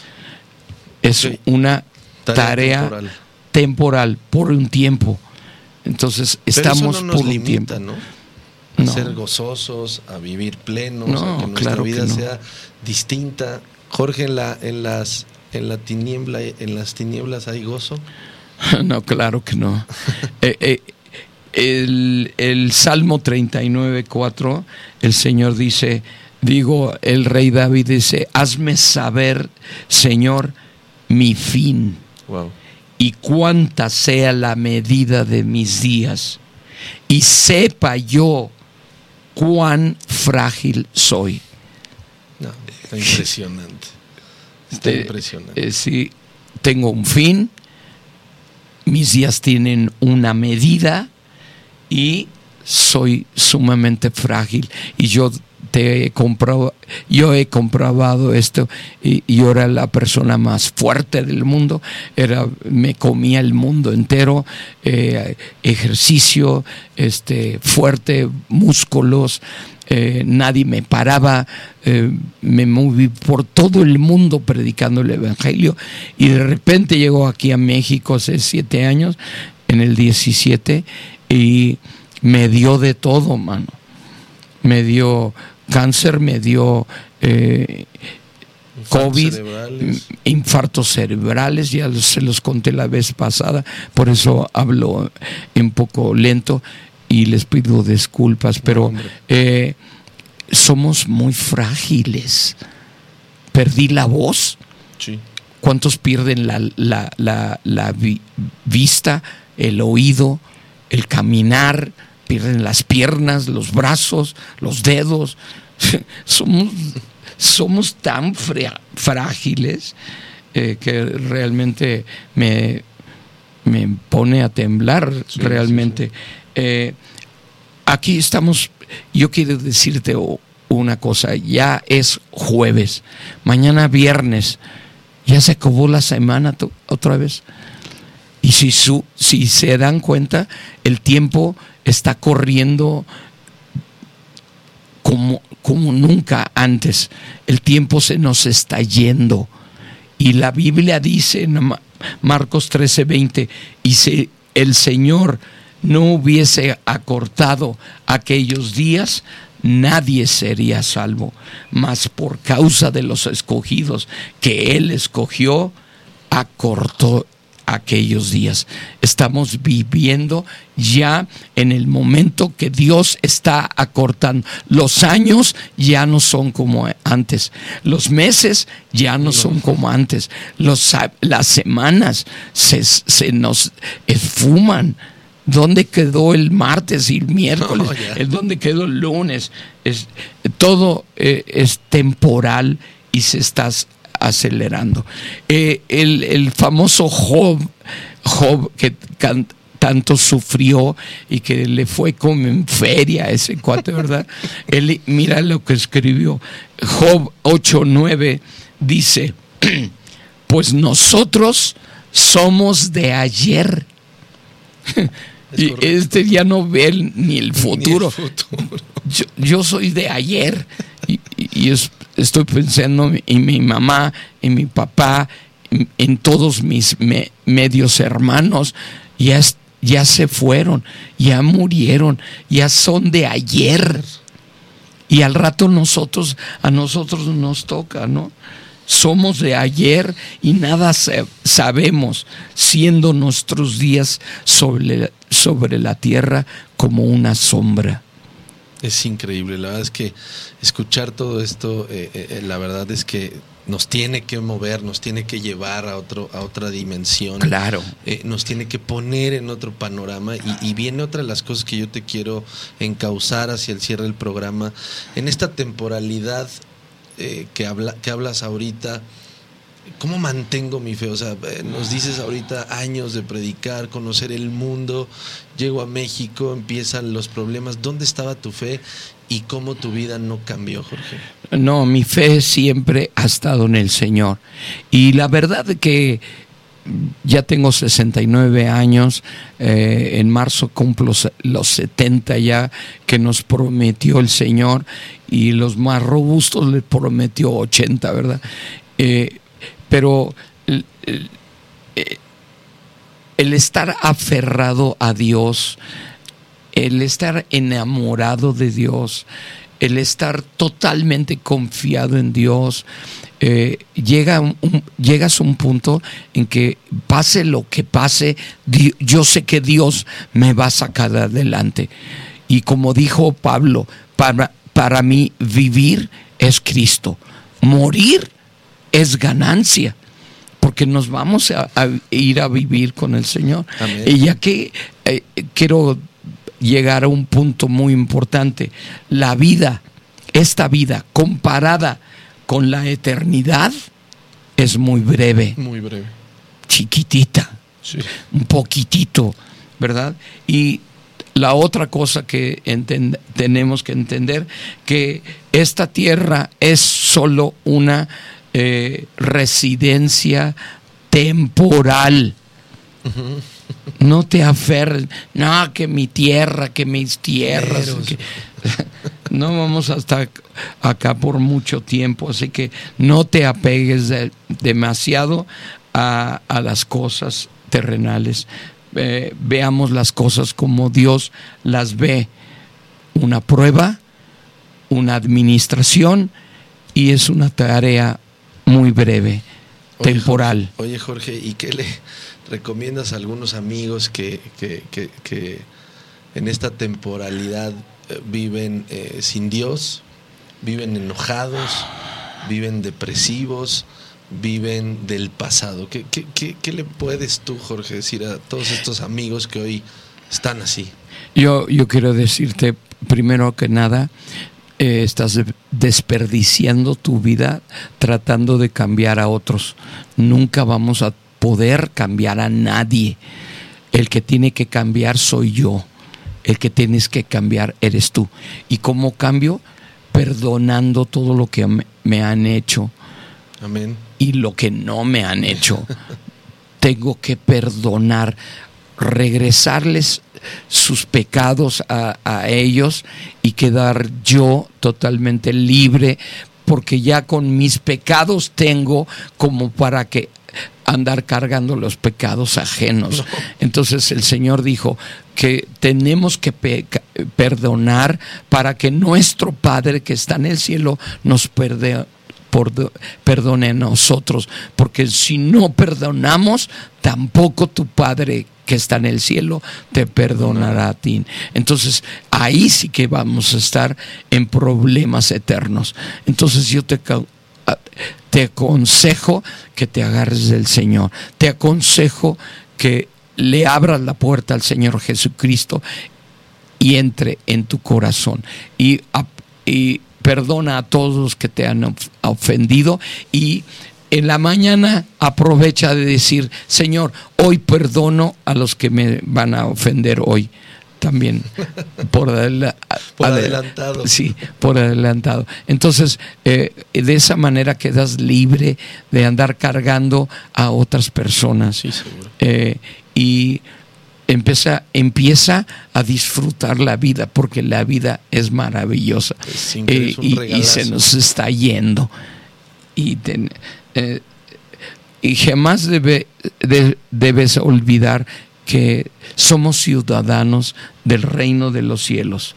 Es una tarea, temporal por un tiempo entonces estamos por un tiempo. ¿no? A ser gozosos, a vivir plenos, a que nuestra vida sea distinta. Jorge, en la, en las en la tiniebla, en las tinieblas hay gozo. no, claro que no. Eh, eh, el, el, Salmo 39, 4, el Señor dice, digo, el rey David dice, hazme saber, Señor, mi fin. Wow y cuánta sea la medida de mis días, y sepa yo cuán frágil soy. No, está impresionante. Está impresionante. Eh, sí, tengo un fin, mis días tienen una medida y soy sumamente frágil. Y yo te he yo he comprobado esto y, yo era la persona más fuerte del mundo, era, me comía el mundo entero, eh, ejercicio, este, fuerte, músculos, eh, nadie me paraba, eh, me moví por todo el mundo predicando el Evangelio y de repente llegó aquí a México hace siete años, en el 17, y me dio de todo, mano. Me dio cáncer, me dio eh, COVID, infartos cerebrales, ya se los conté la vez pasada, por eso hablo un poco lento y les pido disculpas, pero eh, somos muy frágiles. Perdí la voz. ¿Cuántos pierden la, la, la vista, el oído, el caminar? Pierden las piernas, los brazos, los dedos. somos, somos tan frágiles eh, que realmente me, me, pone a temblar realmente. Eh, aquí estamos, yo quiero decirte una cosa, ya es jueves, mañana viernes, ya se acabó la semana otra vez. Y si, su, si se dan cuenta, el tiempo está corriendo como, como nunca antes. El tiempo se nos está yendo. Y la Biblia dice en Marcos 13:20, y si el Señor no hubiese acortado aquellos días, nadie sería salvo. Mas por causa de los escogidos que Él escogió, acortó aquellos días. Estamos viviendo ya en el momento que Dios está acortando. Los años ya no son como antes. Los meses ya no son como antes. Los, las semanas se, nos esfuman. ¿Dónde quedó el martes y el miércoles? ¿Dónde quedó el lunes? Es, todo eh, es temporal y se está acelerando. Eh, el, famoso Job, Job que tanto sufrió y que le fue como en feria a ese cuate, ¿verdad? Él, mira lo que escribió. Job 8:9 dice, pues nosotros somos de ayer. y este ya no ve ni el futuro. Yo, soy de ayer. Y, y, es, estoy pensando en mi mamá, en mi papá, en, todos mis medios hermanos, ya, ya se fueron, ya murieron, ya son de ayer. Y al rato nosotros, a nosotros nos toca, ¿no? Somos de ayer y nada sabemos, siendo nuestros días sobre, sobre la tierra como una sombra. Es increíble, la verdad es que escuchar todo esto, eh, eh, eh, la verdad es que nos tiene que mover, nos tiene que llevar a otro a otra dimensión. Claro. nos tiene que poner en otro panorama y, viene otra de las cosas que yo te quiero encauzar hacia el cierre del programa. En esta temporalidad que, habla, que hablas ahorita, ¿Cómo mantengo mi fe? O sea, eh, nos dices ahorita años de predicar, conocer el mundo, llego a México, empiezan los problemas. ¿Dónde estaba tu fe y cómo tu vida no cambió, Jorge? No, mi fe siempre ha estado en el Señor. Y la verdad que ya tengo 69 años, eh, en marzo cumplo los 70 ya que nos prometió el Señor y los más robustos le prometió 80, ¿verdad? Eh, pero el, el estar aferrado a Dios, el estar enamorado de Dios, el estar totalmente confiado en Dios, eh, llega llegas a un punto en que pase lo que pase, yo sé que Dios me va a sacar adelante. Y como dijo Pablo, para, para mí vivir es Cristo, morir es ganancia, porque nos vamos a, ir a vivir con el Señor. Y ya que eh, quiero llegar a un punto muy importante, la vida, esta vida comparada con la eternidad, es muy breve. Muy breve. Chiquitita. Un poquitito, ¿verdad? Y la otra cosa que tenemos que entender, que esta tierra es solo una eh, residencia temporal. No te aferres, no, que mi tierra, que mis tierras. no vamos hasta acá por mucho tiempo, así que no te apegues demasiado a, las cosas terrenales. Eh, veamos las cosas como Dios las ve. Una prueba, una administración y es una tarea muy breve, temporal. oye Jorge, ¿y qué le recomiendas a algunos amigos que, que, en esta temporalidad eh, viven eh, sin Dios, viven enojados, viven depresivos, viven del pasado? ¿Qué, qué le puedes tú, Jorge, decir a todos estos amigos que hoy están así? Yo, yo quiero decirte, primero que nada, eh, estás desperdiciando tu vida tratando de cambiar a otros. Nunca vamos a poder cambiar a nadie. El que tiene que cambiar soy yo. El que tienes que cambiar eres tú. ¿Y cómo cambio? Perdonando todo lo que me han hecho. Amén. Y lo que no me han hecho. Tengo que perdonar, regresarles sus pecados a, ellos y quedar yo totalmente libre porque ya con mis pecados tengo como para que andar cargando los pecados ajenos. Entonces el Señor dijo que tenemos que perdonar para que nuestro Padre que está en el cielo nos perdone a nosotros, porque si no perdonamos, tampoco tu Padre que está en el cielo te perdonará a ti. Entonces, ahí sí que vamos a estar en problemas eternos. Entonces, yo te, te aconsejo que te agarres del Señor. Te aconsejo que le abras la puerta al Señor Jesucristo y entre en tu corazón. Y, y perdona a todos los que te han ofendido y en la mañana aprovecha de decir, Señor, hoy perdono a los que me van a ofender hoy también por, adelantado. Sí, por adelantado. Entonces, eh, de esa manera quedas libre de andar cargando a otras personas. Sí, seguro. Eh, y empieza, empieza a disfrutar la vida, porque la vida es maravillosa. Eh, y, se nos está yendo. Y eh, y jamás debe, debes olvidar que somos ciudadanos del reino de los cielos.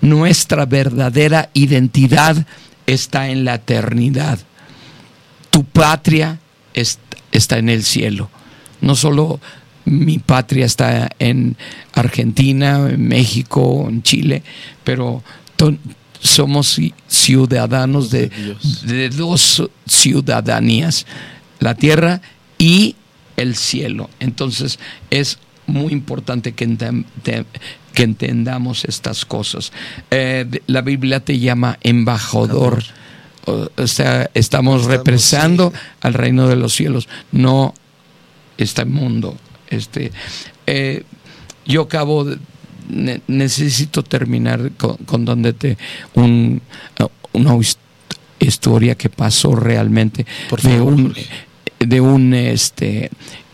Nuestra verdadera identidad está en la eternidad. Tu patria está en el cielo. No solo mi patria está en Argentina, en México, en Chile, pero somos ciudadanos de, dos ciudadanías, la tierra y el cielo. Entonces es muy importante que, que entendamos estas cosas. Eh, la Biblia te llama embajador o sea, estamos, represando al reino de los cielos, no este mundo. Este, eh, yo acabo de, necesito terminar con, donde te un, una historia que pasó realmente de un de un este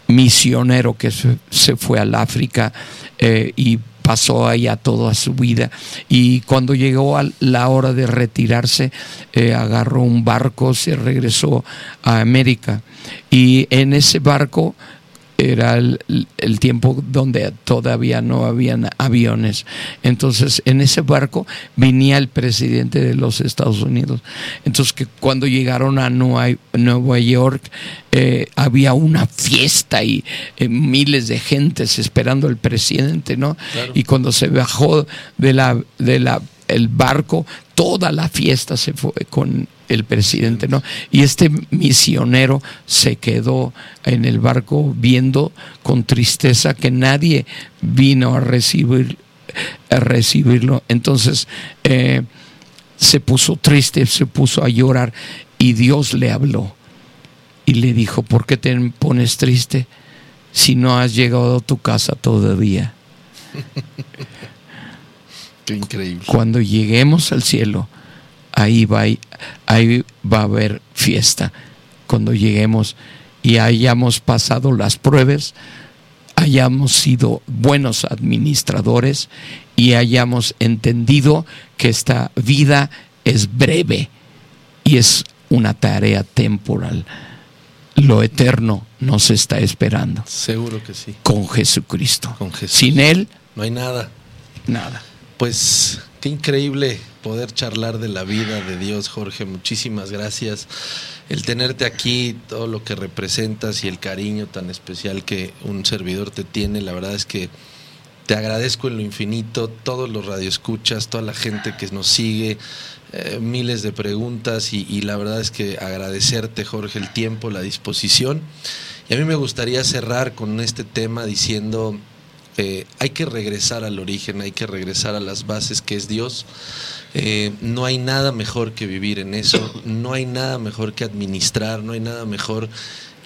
misionero que se, fue al África eh, y pasó allá toda su vida. Y cuando llegó a la hora de retirarse eh, agarró un barco se regresó a América. Y en ese barco era el, tiempo donde todavía no habían aviones. Entonces, en ese barco venía el presidente de los Estados Unidos. Entonces, que cuando llegaron a Nueva, York, eh, había una fiesta y eh, miles de gentes esperando al presidente, ¿no? Y cuando se bajó de la, de la el barco, toda la fiesta se fue con el presidente, ¿no? Y este misionero se quedó en el barco viendo con tristeza que nadie vino a recibir a recibirlo. Entonces eh, se puso triste, se puso a llorar y Dios le habló y le dijo, ¿por qué te pones triste si no has llegado a tu casa todavía? Qué increíble. Cuando lleguemos al cielo, ahí va, ahí va a haber fiesta. Cuando lleguemos y hayamos pasado las pruebas, hayamos sido buenos administradores y hayamos entendido que esta vida es breve y es una tarea temporal. Lo eterno nos está esperando. Seguro que sí. Con Jesucristo. Con Jesús. Sin Él. No hay nada. Nada. Pues qué increíble poder charlar de la vida de Dios, Jorge. Muchísimas gracias. El tenerte aquí, todo lo que representas y el cariño tan especial que un servidor te tiene, la verdad es que te agradezco en lo infinito, todos los radioescuchas, toda la gente que nos sigue, eh, miles de preguntas y, y la verdad es que agradecerte, Jorge, el tiempo, la disposición. Y a mí me gustaría cerrar con este tema diciendo eh, hay que regresar al origen, hay que regresar a las bases que es Dios. Eh, no hay nada mejor que vivir en eso, no hay nada mejor que administrar, no hay nada mejor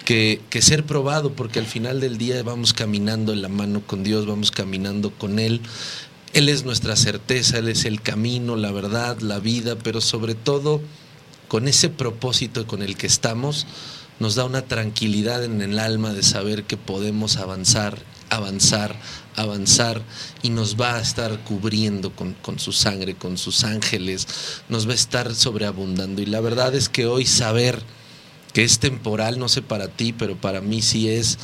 que, que, ser probado, porque al final del día vamos caminando en la mano con Dios, vamos caminando con Él. Él es nuestra certeza, Él es el camino, la verdad, la vida, pero sobre todo con ese propósito con el que estamos, nos da una tranquilidad en el alma de saber que podemos avanzar, avanzar, avanzar y nos va a estar cubriendo con, su sangre, con sus ángeles, nos va a estar sobreabundando. Y la verdad es que hoy saber que es temporal, no sé para ti, pero para mí sí es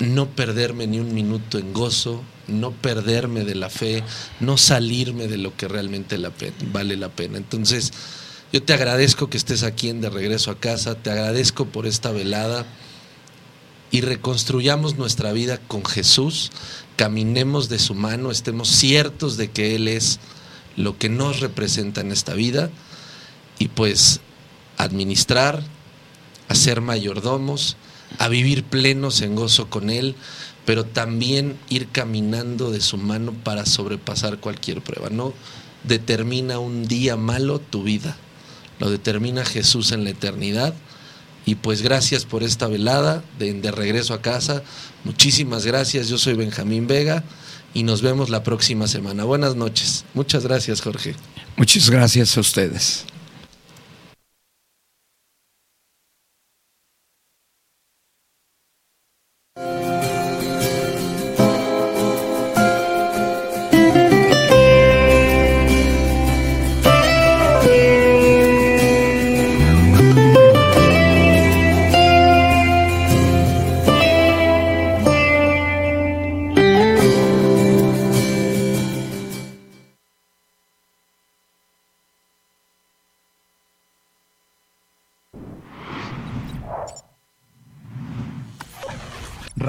no perderme ni un minuto en gozo, no perderme de la fe, no salirme de lo que realmente vale la pena. Entonces, yo te agradezco que estés aquí en De Regreso a Casa, te agradezco por esta velada y reconstruyamos nuestra vida con Jesús, caminemos de su mano, estemos ciertos de que Él es lo que nos representa en esta vida y pues administrar, a ser mayordomos, a vivir plenos en gozo con Él, pero también ir caminando de su mano para sobrepasar cualquier prueba. No determina un día malo tu vida, lo determina Jesús en la eternidad y pues gracias por esta velada de, de regreso a casa. Muchísimas gracias. Yo soy Benjamín Vega y nos vemos la próxima semana. Buenas noches. Muchas gracias, Jorge. Muchas gracias a ustedes.